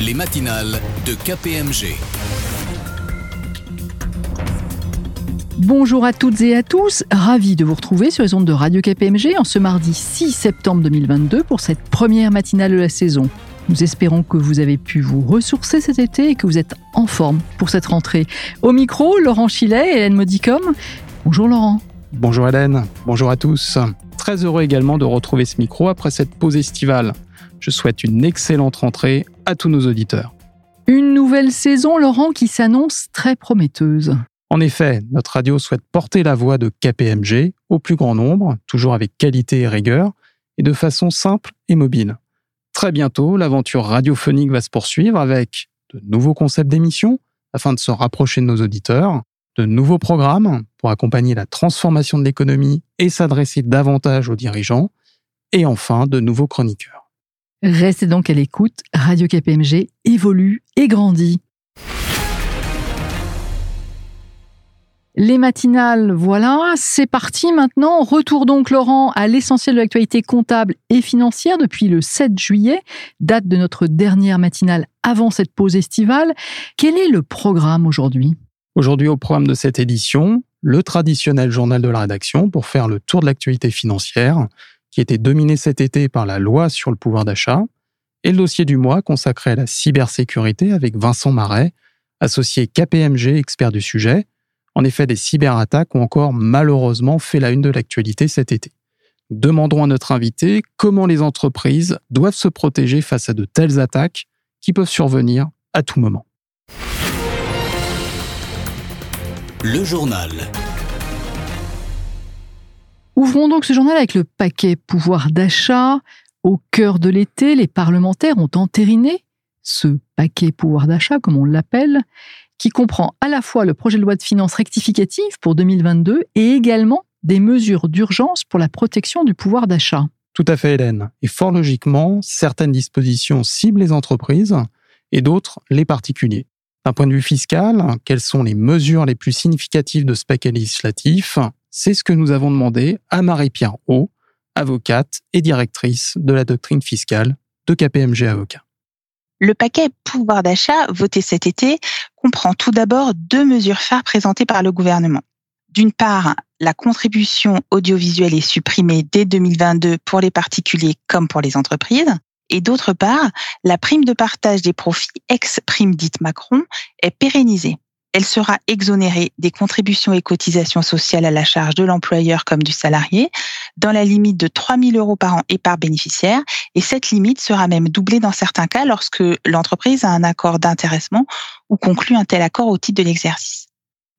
les matinales de KPMG. Bonjour à toutes et à tous, ravi de vous retrouver sur les ondes de Radio KPMG en ce mardi 6 septembre 2022 pour cette première matinale de la saison. Nous espérons que vous avez pu vous ressourcer cet été et que vous êtes en forme pour cette rentrée. Au micro, Laurent Chilet et Hélène Modicom. Bonjour Laurent. Bonjour Hélène, bonjour à tous. Très heureux également de retrouver ce micro après cette pause estivale. Je souhaite une excellente rentrée à tous nos auditeurs. Une nouvelle saison, Laurent, qui s'annonce très prometteuse. En effet, notre radio souhaite porter la voix de KPMG au plus grand nombre, toujours avec qualité et rigueur, et de façon simple et mobile. Très bientôt, l'aventure radiophonique va se poursuivre avec de nouveaux concepts d'émissions afin de se rapprocher de nos auditeurs, de nouveaux programmes pour accompagner la transformation de l'économie et s'adresser davantage aux dirigeants, et enfin de nouveaux chroniqueurs. Restez donc à l'écoute, Radio KPMG évolue et grandit. Les matinales, voilà, c'est parti maintenant. Retour donc Laurent à l'essentiel de l'actualité comptable et financière depuis le 7 juillet, date de notre dernière matinale avant cette pause estivale. Quel est le programme aujourd'hui? Aujourd'hui au programme de cette édition, le traditionnel journal de la rédaction pour faire le tour de l'actualité financière, qui était dominé cet été par la loi sur le pouvoir d'achat, et le dossier du mois consacré à la cybersécurité avec Vincent Marais, associé KPMG, expert du sujet. En effet, des cyberattaques ont encore malheureusement fait la une de l'actualité cet été. Demandons à notre invité comment les entreprises doivent se protéger face à de telles attaques qui peuvent survenir à tout moment. Le journal. Ouvrons donc ce journal avec le paquet pouvoir d'achat. Au cœur de l'été, les parlementaires ont entériné ce paquet pouvoir d'achat, comme on l'appelle, qui comprend à la fois le projet de loi de finances rectificative pour 2022 et également des mesures d'urgence pour la protection du pouvoir d'achat. Tout à fait, Hélène. Et fort logiquement, certaines dispositions ciblent les entreprises et d'autres les particuliers. D'un point de vue fiscal, quelles sont les mesures les plus significatives de ce paquet législatif? C'est ce que nous avons demandé à Marie-Pierre O, avocate et directrice de la doctrine fiscale de KPMG Avocat. Le paquet pouvoir d'achat voté cet été comprend tout d'abord deux mesures phares présentées par le gouvernement. D'une part, la contribution audiovisuelle est supprimée dès 2022 pour les particuliers comme pour les entreprises. Et d'autre part, la prime de partage des profits ex-prime dite Macron est pérennisée elle sera exonérée des contributions et cotisations sociales à la charge de l'employeur comme du salarié, dans la limite de 3 000 euros par an et par bénéficiaire. Et cette limite sera même doublée dans certains cas lorsque l'entreprise a un accord d'intéressement ou conclut un tel accord au titre de l'exercice.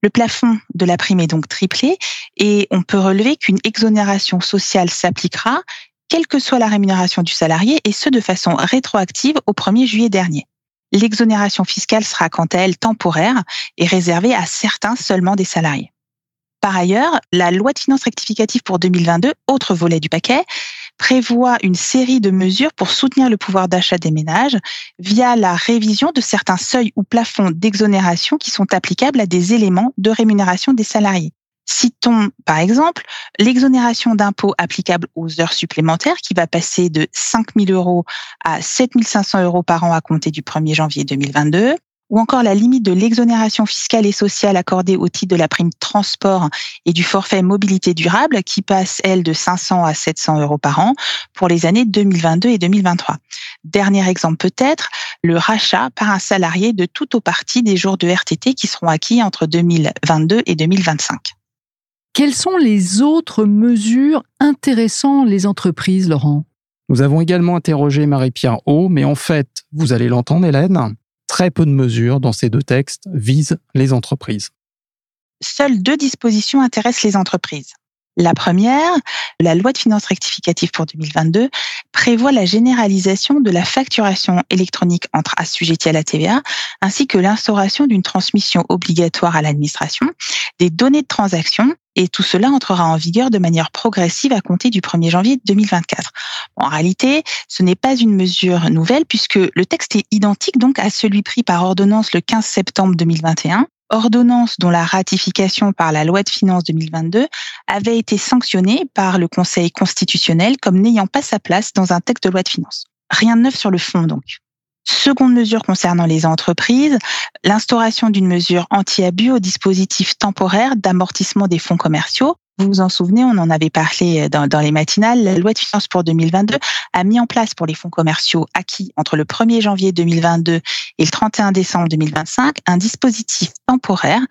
Le plafond de la prime est donc triplé et on peut relever qu'une exonération sociale s'appliquera quelle que soit la rémunération du salarié et ce de façon rétroactive au 1er juillet dernier. L'exonération fiscale sera quant à elle temporaire et réservée à certains seulement des salariés. Par ailleurs, la loi de finances rectificative pour 2022, autre volet du paquet, prévoit une série de mesures pour soutenir le pouvoir d'achat des ménages via la révision de certains seuils ou plafonds d'exonération qui sont applicables à des éléments de rémunération des salariés. Citons par exemple l'exonération d'impôts applicable aux heures supplémentaires qui va passer de 5 000 euros à 7 500 euros par an à compter du 1er janvier 2022, ou encore la limite de l'exonération fiscale et sociale accordée au titre de la prime transport et du forfait mobilité durable qui passe, elle, de 500 à 700 euros par an pour les années 2022 et 2023. Dernier exemple peut-être, le rachat par un salarié de tout au parti des jours de RTT qui seront acquis entre 2022 et 2025. Quelles sont les autres mesures intéressant les entreprises, Laurent? Nous avons également interrogé Marie-Pierre O, mais en fait, vous allez l'entendre, Hélène, très peu de mesures dans ces deux textes visent les entreprises. Seules deux dispositions intéressent les entreprises. La première, la loi de finances rectificative pour 2022, prévoit la généralisation de la facturation électronique entre assujettis à la TVA, ainsi que l'instauration d'une transmission obligatoire à l'administration des données de transaction et tout cela entrera en vigueur de manière progressive à compter du 1er janvier 2024. En réalité, ce n'est pas une mesure nouvelle puisque le texte est identique donc à celui pris par ordonnance le 15 septembre 2021 ordonnance dont la ratification par la loi de finances 2022 avait été sanctionnée par le Conseil constitutionnel comme n'ayant pas sa place dans un texte de loi de finances. Rien de neuf sur le fond donc. Seconde mesure concernant les entreprises, l'instauration d'une mesure anti-abus au dispositif temporaire d'amortissement des fonds commerciaux. Vous vous en souvenez, on en avait parlé dans, dans, les matinales. La loi de finances pour 2022 a mis en place pour les fonds commerciaux acquis entre le 1er janvier 2022 et le 31 décembre 2025 un dispositif temporaire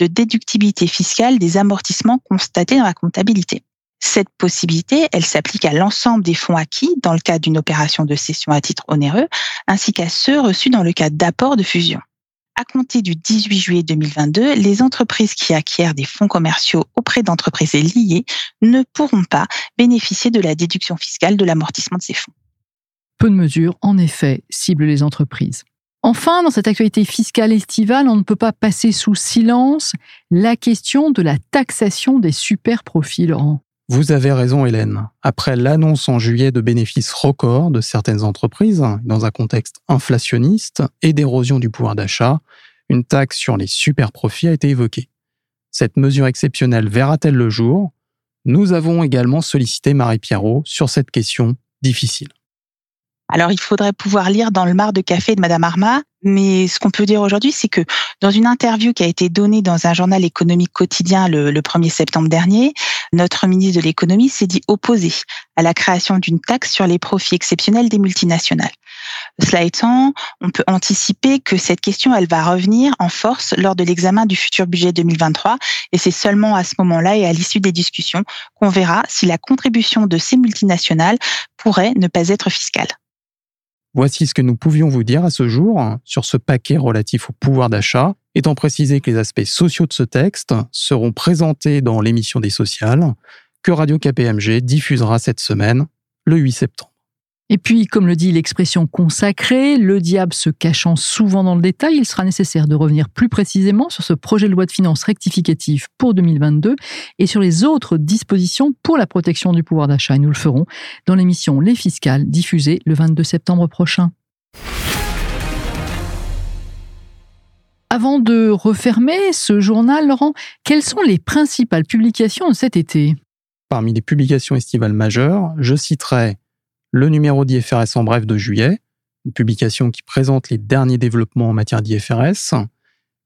de déductibilité fiscale des amortissements constatés dans la comptabilité. Cette possibilité, elle s'applique à l'ensemble des fonds acquis dans le cadre d'une opération de cession à titre onéreux, ainsi qu'à ceux reçus dans le cadre d'apport de fusion. À compter du 18 juillet 2022, les entreprises qui acquièrent des fonds commerciaux auprès d'entreprises liées ne pourront pas bénéficier de la déduction fiscale de l'amortissement de ces fonds. Peu de mesures, en effet, ciblent les entreprises. Enfin, dans cette actualité fiscale estivale, on ne peut pas passer sous silence la question de la taxation des super. Vous avez raison, Hélène. Après l'annonce en juillet de bénéfices records de certaines entreprises, dans un contexte inflationniste et d'érosion du pouvoir d'achat, une taxe sur les super profits a été évoquée. Cette mesure exceptionnelle verra-t-elle le jour? Nous avons également sollicité Marie Pierrot sur cette question difficile. Alors, il faudrait pouvoir lire dans le mar de café de Madame Arma, mais ce qu'on peut dire aujourd'hui, c'est que dans une interview qui a été donnée dans un journal économique quotidien le, 1er septembre dernier, notre ministre de l'économie s'est dit opposé à la création d'une taxe sur les profits exceptionnels des multinationales. Cela étant, on peut anticiper que cette question, va revenir en force lors de l'examen du futur budget 2023, et c'est seulement à ce moment-là et à l'issue des discussions qu'on verra si la contribution de ces multinationales pourrait ne pas être fiscale. Voici ce que nous pouvions vous dire à ce jour sur ce paquet relatif au pouvoir d'achat, étant précisé que les aspects sociaux de ce texte seront présentés dans l'émission des sociales que Radio KPMG diffusera cette semaine, le 8 septembre. Et puis, comme le dit l'expression consacrée, le diable se cachant souvent dans le détail, il sera nécessaire de revenir plus précisément sur ce projet de loi de finances rectificative pour 2022 et sur les autres dispositions pour la protection du pouvoir d'achat. Et nous le ferons dans l'émission Les Fiscales, diffusée le 22 septembre prochain. Avant de refermer ce journal, Laurent, quelles sont les principales publications de cet été? Parmi les publications estivales majeures, je citerai le numéro d'IFRS en bref de juillet, une publication qui présente les derniers développements en matière d'IFRS,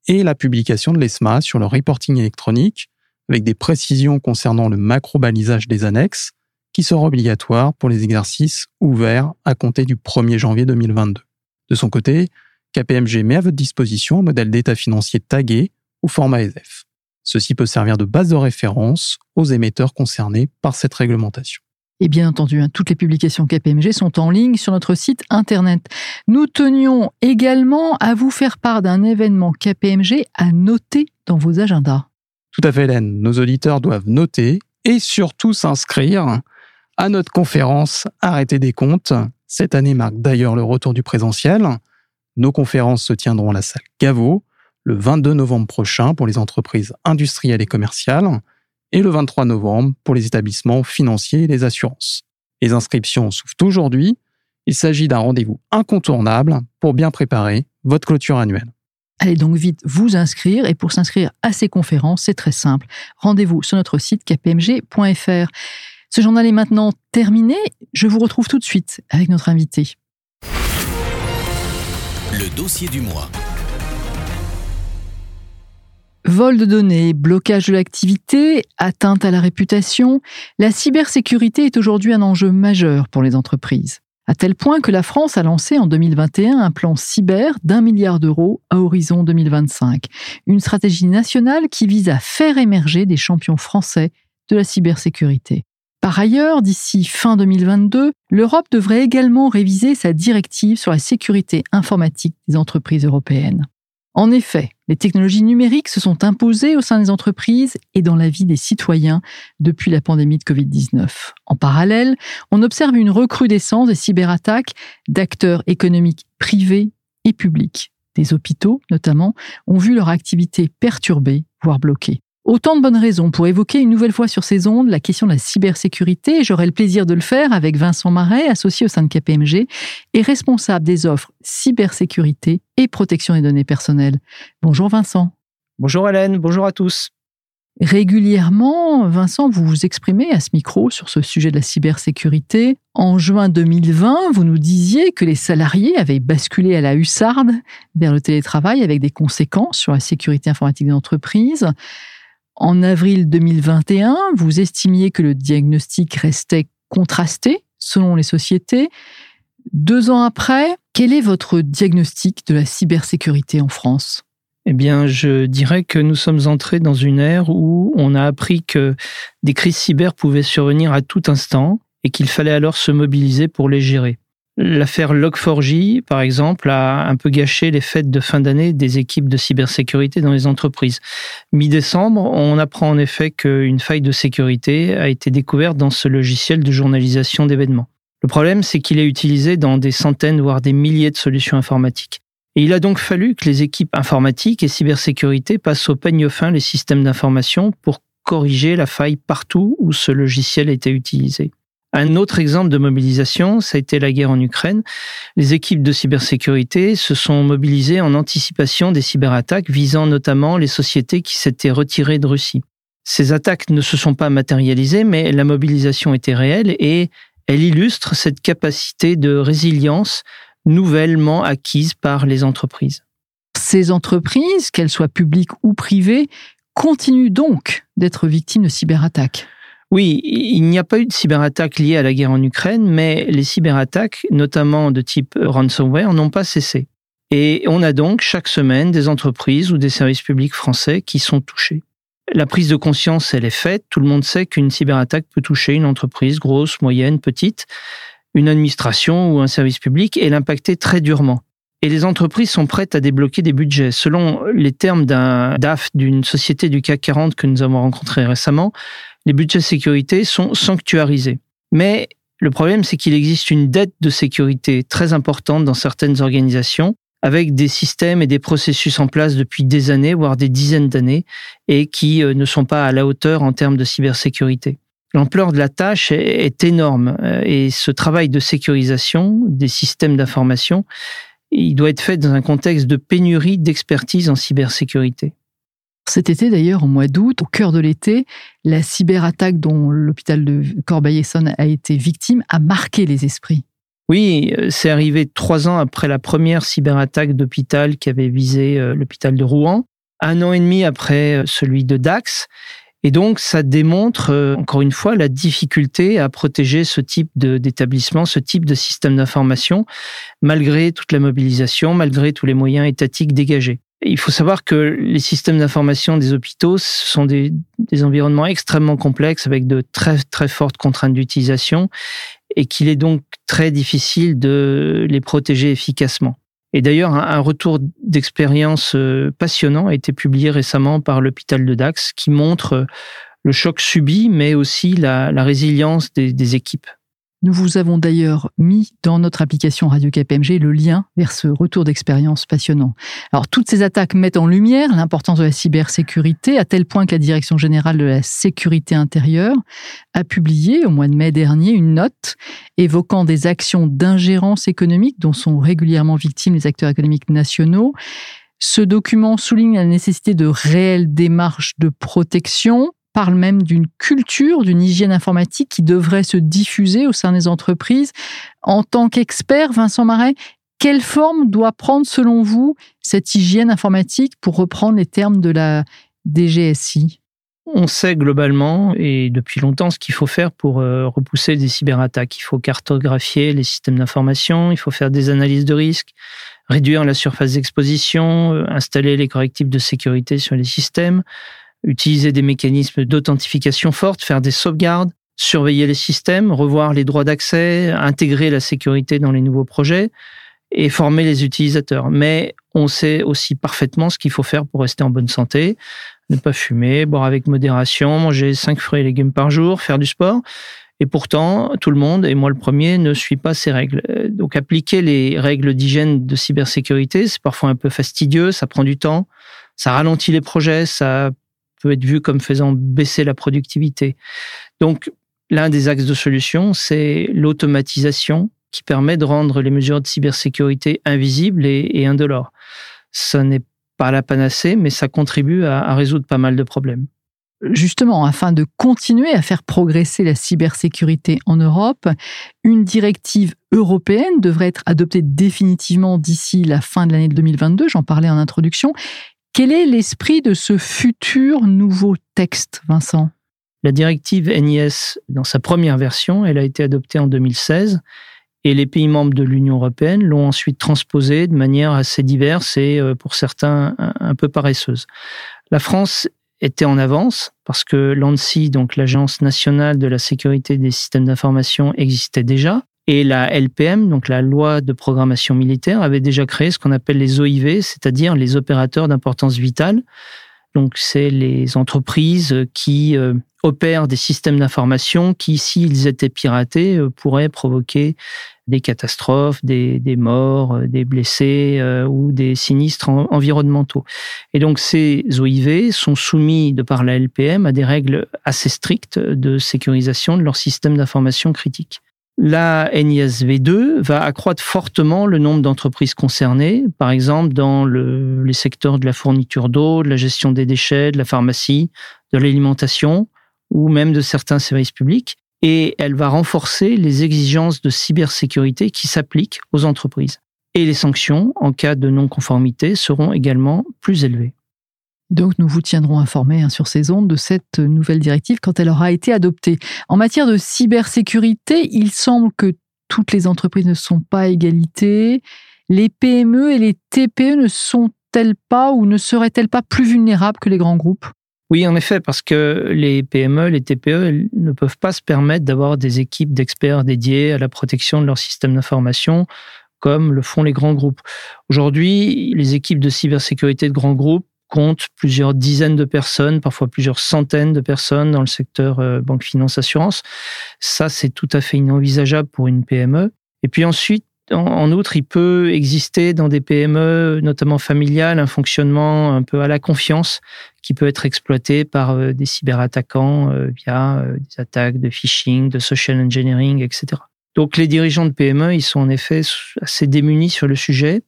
et la publication de l'ESMA sur le reporting électronique, avec des précisions concernant le macro-balisage des annexes, qui sera obligatoire pour les exercices ouverts à compter du 1er janvier 2022. De son côté, KPMG met à votre disposition un modèle d'état financier tagué au format ESF. Ceci peut servir de base de référence aux émetteurs concernés par cette réglementation. Et bien entendu, hein, toutes les publications KPMG sont en ligne sur notre site internet. Nous tenions également à vous faire part d'un événement KPMG à noter dans vos agendas. Tout à fait, Hélène. Nos auditeurs doivent noter et surtout s'inscrire à notre conférence Arrêter des comptes. Cette année marque d'ailleurs le retour du présentiel. Nos conférences se tiendront à la salle Gaveau le 22 novembre prochain pour les entreprises industrielles et commerciales et le 23 novembre pour les établissements financiers et les assurances. Les inscriptions s'ouvrent aujourd'hui. Il s'agit d'un rendez-vous incontournable pour bien préparer votre clôture annuelle. Allez donc vite vous inscrire et pour s'inscrire à ces conférences, c'est très simple. Rendez-vous sur notre site kpmg.fr. Ce journal est maintenant terminé. Je vous retrouve tout de suite avec notre invité. Le dossier du mois. Vol de données, blocage de l'activité, atteinte à la réputation, la cybersécurité est aujourd'hui un enjeu majeur pour les entreprises. À tel point que la France a lancé en 2021 un plan cyber d'un milliard d'euros à horizon 2025. Une stratégie nationale qui vise à faire émerger des champions français de la cybersécurité. Par ailleurs, d'ici fin 2022, l'Europe devrait également réviser sa directive sur la sécurité informatique des entreprises européennes. En effet, les technologies numériques se sont imposées au sein des entreprises et dans la vie des citoyens depuis la pandémie de Covid-19. En parallèle, on observe une recrudescence des cyberattaques d'acteurs économiques privés et publics. Des hôpitaux, notamment, ont vu leur activité perturbée, voire bloquée. Autant de bonnes raisons pour évoquer une nouvelle fois sur ces ondes la question de la cybersécurité. J'aurai le plaisir de le faire avec Vincent Marais, associé au sein de KPMG et responsable des offres cybersécurité et protection des données personnelles. Bonjour Vincent. Bonjour Hélène, bonjour à tous. Régulièrement, Vincent, vous vous exprimez à ce micro sur ce sujet de la cybersécurité. En juin 2020, vous nous disiez que les salariés avaient basculé à la hussarde vers le télétravail avec des conséquences sur la sécurité informatique des entreprises. En avril 2021, vous estimiez que le diagnostic restait contrasté selon les sociétés. Deux ans après, quel est votre diagnostic de la cybersécurité en France? Eh bien, je dirais que nous sommes entrés dans une ère où on a appris que des crises cyber pouvaient survenir à tout instant et qu'il fallait alors se mobiliser pour les gérer. L'affaire Log4j, par exemple, a un peu gâché les fêtes de fin d'année des équipes de cybersécurité dans les entreprises. Mi-décembre, on apprend en effet qu'une faille de sécurité a été découverte dans ce logiciel de journalisation d'événements. Le problème, c'est qu'il est utilisé dans des centaines, voire des milliers de solutions informatiques. Et il a donc fallu que les équipes informatiques et cybersécurité passent au peigne fin les systèmes d'information pour corriger la faille partout où ce logiciel était utilisé. Un autre exemple de mobilisation, ça a été la guerre en Ukraine. Les équipes de cybersécurité se sont mobilisées en anticipation des cyberattaques visant notamment les sociétés qui s'étaient retirées de Russie. Ces attaques ne se sont pas matérialisées, mais la mobilisation était réelle et elle illustre cette capacité de résilience nouvellement acquises par les entreprises. Ces entreprises, qu'elles soient publiques ou privées, continuent donc d'être victimes de cyberattaques. Oui, il n'y a pas eu de cyberattaques liées à la guerre en Ukraine, mais les cyberattaques, notamment de type ransomware, n'ont pas cessé. Et on a donc chaque semaine des entreprises ou des services publics français qui sont touchés. La prise de conscience, elle est faite. Tout le monde sait qu'une cyberattaque peut toucher une entreprise grosse, moyenne, petite une administration ou un service public et l'impacter très durement. Et les entreprises sont prêtes à débloquer des budgets. Selon les termes d'un DAF d'une société du CAC 40 que nous avons rencontré récemment, les budgets sécurité sont sanctuarisés. Mais le problème, c'est qu'il existe une dette de sécurité très importante dans certaines organisations, avec des systèmes et des processus en place depuis des années, voire des dizaines d'années, et qui euh, ne sont pas à la hauteur en termes de cybersécurité. L'ampleur de la tâche est énorme euh, et ce travail de sécurisation des systèmes d'information, il doit être fait dans un contexte de pénurie d'expertise en cybersécurité. Cet été d'ailleurs, au mois d'août, au cœur de l'été, la cyberattaque dont l'hôpital de Corbeil-Essonne a été victime a marqué les esprits. Oui, euh, c'est arrivé trois ans après la première cyberattaque d'hôpital qui avait visé euh, l'hôpital de Rouen, un an et demi après celui de Dax, et donc, ça démontre, euh, encore une fois, la difficulté à protéger ce type d'établissement, ce type de système d'information, malgré toute la mobilisation, malgré tous les moyens étatiques dégagés. Il faut savoir que les systèmes d'information des hôpitaux sont des, environnements extrêmement complexes avec de très, très fortes contraintes d'utilisation et qu'il est donc très difficile de les protéger efficacement. Et d'ailleurs, un, retour d'expérience euh, passionnant a été publié récemment par l'hôpital de Dax qui montre euh, le choc subi, mais aussi la, résilience des équipes. Nous vous avons d'ailleurs mis dans notre application Radio KPMG le lien vers ce retour d'expérience passionnant. Alors, toutes ces attaques mettent en lumière l'importance de la cybersécurité, à tel point que la Direction générale de la sécurité intérieure a publié au mois de mai dernier une note évoquant des actions d'ingérence économique dont sont régulièrement victimes les acteurs économiques nationaux. Ce document souligne la nécessité de réelles démarches de protection, parle même d'une culture, d'une hygiène informatique qui devrait se diffuser au sein des entreprises. En tant qu'expert, Vincent Marais, quelle forme doit prendre selon vous cette hygiène informatique pour reprendre les termes de la DGSI on sait globalement et depuis longtemps ce qu'il faut faire pour euh, repousser des cyberattaques. Il faut cartographier les systèmes d'information, il faut faire des analyses de risque, réduire la surface d'exposition, euh, installer les correctifs de sécurité sur les systèmes, utiliser des mécanismes d'authentification forte, faire des sauvegardes, surveiller les systèmes, revoir les droits d'accès, intégrer la sécurité dans les nouveaux projets et former les utilisateurs. Mais on sait aussi parfaitement ce qu'il faut faire pour rester en bonne santé, ne pas fumer, boire avec modération, manger 5 fruits et légumes par jour, faire du sport. Et pourtant, tout le monde, et moi le premier, ne suit pas ces règles. Donc appliquer les règles d'hygiène de cybersécurité, c'est parfois un peu fastidieux, ça prend du temps, ça ralentit les projets, ça peut être vu comme faisant baisser la productivité. Donc, l'un des axes de solution, c'est l'automatisation qui permet de rendre les mesures de cybersécurité invisibles et, indolores. Ce n'est pas la panacée, mais ça contribue à résoudre pas mal de problèmes. justement, afin de continuer à faire progresser la cybersécurité en Europe, une directive européenne devrait être adoptée définitivement d'ici la fin de l'année 2022, j'en parlais en introduction. Quel est l'esprit de ce futur nouveau texte, Vincent? La directive NIS, dans sa première version, elle a été adoptée en 2016 et les pays membres de l'Union européenne l'ont ensuite transposée de manière assez diverse et euh, pour certains un peu paresseuse. La France était en avance parce que l'ANSI, donc l'Agence nationale de la sécurité des systèmes d'information, existait déjà. Et la LPM, donc la loi de programmation militaire, avait déjà créé ce qu'on appelle les OIV, c'est-à-dire les opérateurs d'importance vitale. Donc c'est les entreprises qui euh, opèrent des systèmes d'information qui, s'ils étaient piratés, euh, pourraient provoquer des catastrophes, des, morts, euh, des blessés ou des sinistres environnementaux. Et donc ces OIV sont soumis de par la LPM à des règles assez strictes de sécurisation de leur système d'information critique. La NISV2 va accroître fortement le nombre d'entreprises concernées, par exemple dans le, les secteurs de la fourniture d'eau, de la gestion des déchets, de la pharmacie, de l'alimentation ou même de certains services publics et elle va renforcer les exigences de cybersécurité qui s'appliquent aux entreprises. Et les sanctions en cas de non-conformité seront également plus élevées. Donc nous vous tiendrons informés hein, sur ces ondes de cette nouvelle directive quand elle aura été adoptée. En matière de cybersécurité, il semble que toutes les entreprises ne sont pas à égalité. Les PME et les TPE ne sont-elles pas ou ne seraient-elles pas plus vulnérables que les grands groupes? Oui, en effet, parce que les PME, les TPE ne peuvent pas se permettre d'avoir des équipes d'experts dédiées à la protection de leur système d'information comme le font les grands groupes. Aujourd'hui, les équipes de cybersécurité de grands groupes comptent plusieurs dizaines de personnes, parfois plusieurs centaines de personnes dans le secteur euh, banque, finance, assurance. Ça, c'est tout à fait inenvisageable pour une PME. Et puis ensuite, en outre, il peut exister dans des PME, notamment familiales, un fonctionnement un peu à la confiance qui peut être exploité par euh, des cyberattaquants euh, via des attaques de phishing, de social engineering, etc. Donc les dirigeants de PME, ils sont en effet assez démunis sur le sujet.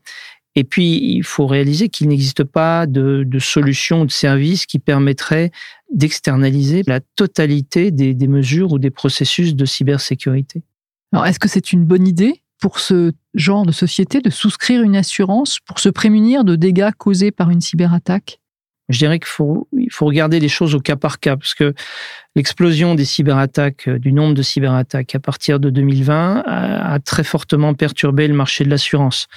Et puis, il faut réaliser qu'il n'existe pas de, de solution ou de service qui permettrait d'externaliser la totalité des, des mesures ou des processus de cybersécurité. Alors, est-ce que c'est une bonne idée pour ce genre de société de souscrire une assurance pour se prémunir de dégâts causés par une cyberattaque? Je dirais qu'il faut, il faut regarder les choses au cas par cas, parce que l'explosion des cyberattaques, euh, du nombre de cyberattaques à partir de 2020 a, très fortement perturbé le marché de l'assurance.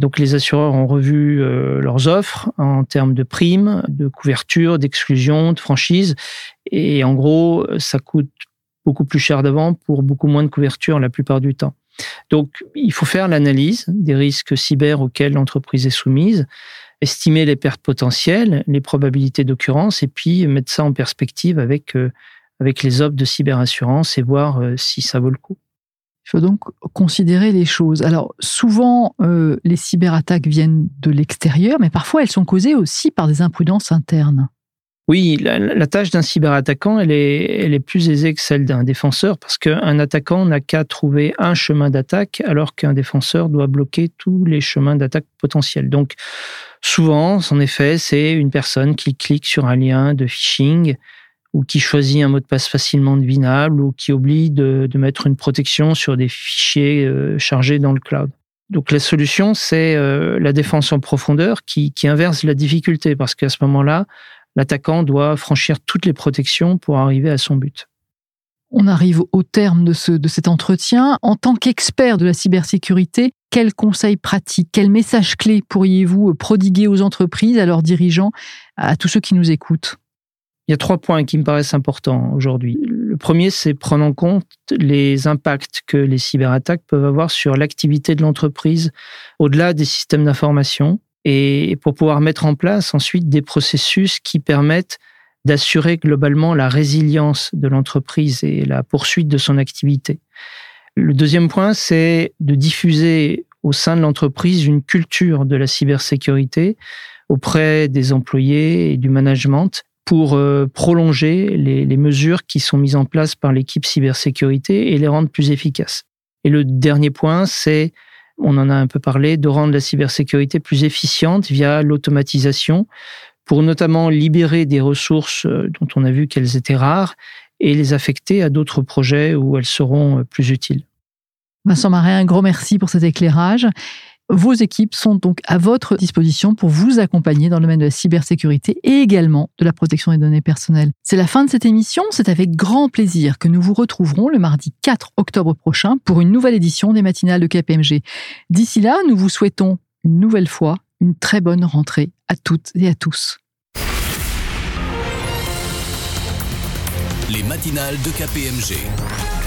Donc les assureurs ont revu euh, leurs offres en termes de primes, de couverture, d'exclusion, de franchise. Et en gros, ça coûte beaucoup plus cher d'avant pour beaucoup moins de couverture la plupart du temps. Donc, il faut faire l'analyse des risques cyber auxquels l'entreprise est soumise, estimer les pertes potentielles, les probabilités d'occurrence, et puis mettre ça en perspective avec, euh, avec les offres de cyberassurance et voir euh, si ça vaut le coup. Il faut donc considérer les choses. Alors, souvent, euh, les cyberattaques viennent de l'extérieur, mais parfois elles sont causées aussi par des imprudences internes. Oui, la, tâche d'un cyberattaquant, elle est, elle est plus aisée que celle d'un défenseur parce qu'un attaquant n'a qu'à trouver un chemin d'attaque alors qu'un défenseur doit bloquer tous les chemins d'attaque potentiels. Donc, souvent, en effet, c'est une personne qui clique sur un lien de phishing ou qui choisit un mot de passe facilement devinable ou qui oublie de, mettre une protection sur des fichiers euh, chargés dans le cloud. Donc la solution, c'est euh, la défense en profondeur qui, inverse la difficulté parce qu'à ce moment-là, l'attaquant doit franchir toutes les protections pour arriver à son but. On arrive au terme de, de cet entretien. En tant qu'expert de la cybersécurité, quels conseils pratiques, quels messages clés pourriez-vous prodiguer aux entreprises, à leurs dirigeants, à tous ceux qui nous écoutent? Il y a trois points qui me paraissent importants aujourd'hui. Le premier, c'est prendre en compte les impacts que les cyberattaques peuvent avoir sur l'activité de l'entreprise au-delà des systèmes d'information et pour pouvoir mettre en place ensuite des processus qui permettent d'assurer globalement la résilience de l'entreprise et la poursuite de son activité. Le deuxième point, c'est de diffuser au sein de l'entreprise une culture de la cybersécurité auprès des employés et du management pour euh, prolonger les, mesures qui sont mises en place par l'équipe cybersécurité et les rendre plus efficaces. Et le dernier point, c'est on en a un peu parlé, de rendre la cybersécurité plus efficiente via l'automatisation pour notamment libérer des ressources euh, dont on a vu qu'elles étaient rares et les affecter à d'autres projets où elles seront plus utiles. Vincent Marais, un gros merci pour cet éclairage. Vos équipes sont donc à votre disposition pour vous accompagner dans le domaine de la cybersécurité et également de la protection des données personnelles. C'est la fin de cette émission. C'est avec grand plaisir que nous vous retrouverons le mardi 4 octobre prochain pour une nouvelle édition des matinales de KPMG. D'ici là, nous vous souhaitons une nouvelle fois une très bonne rentrée à toutes et à tous. Les matinales de KPMG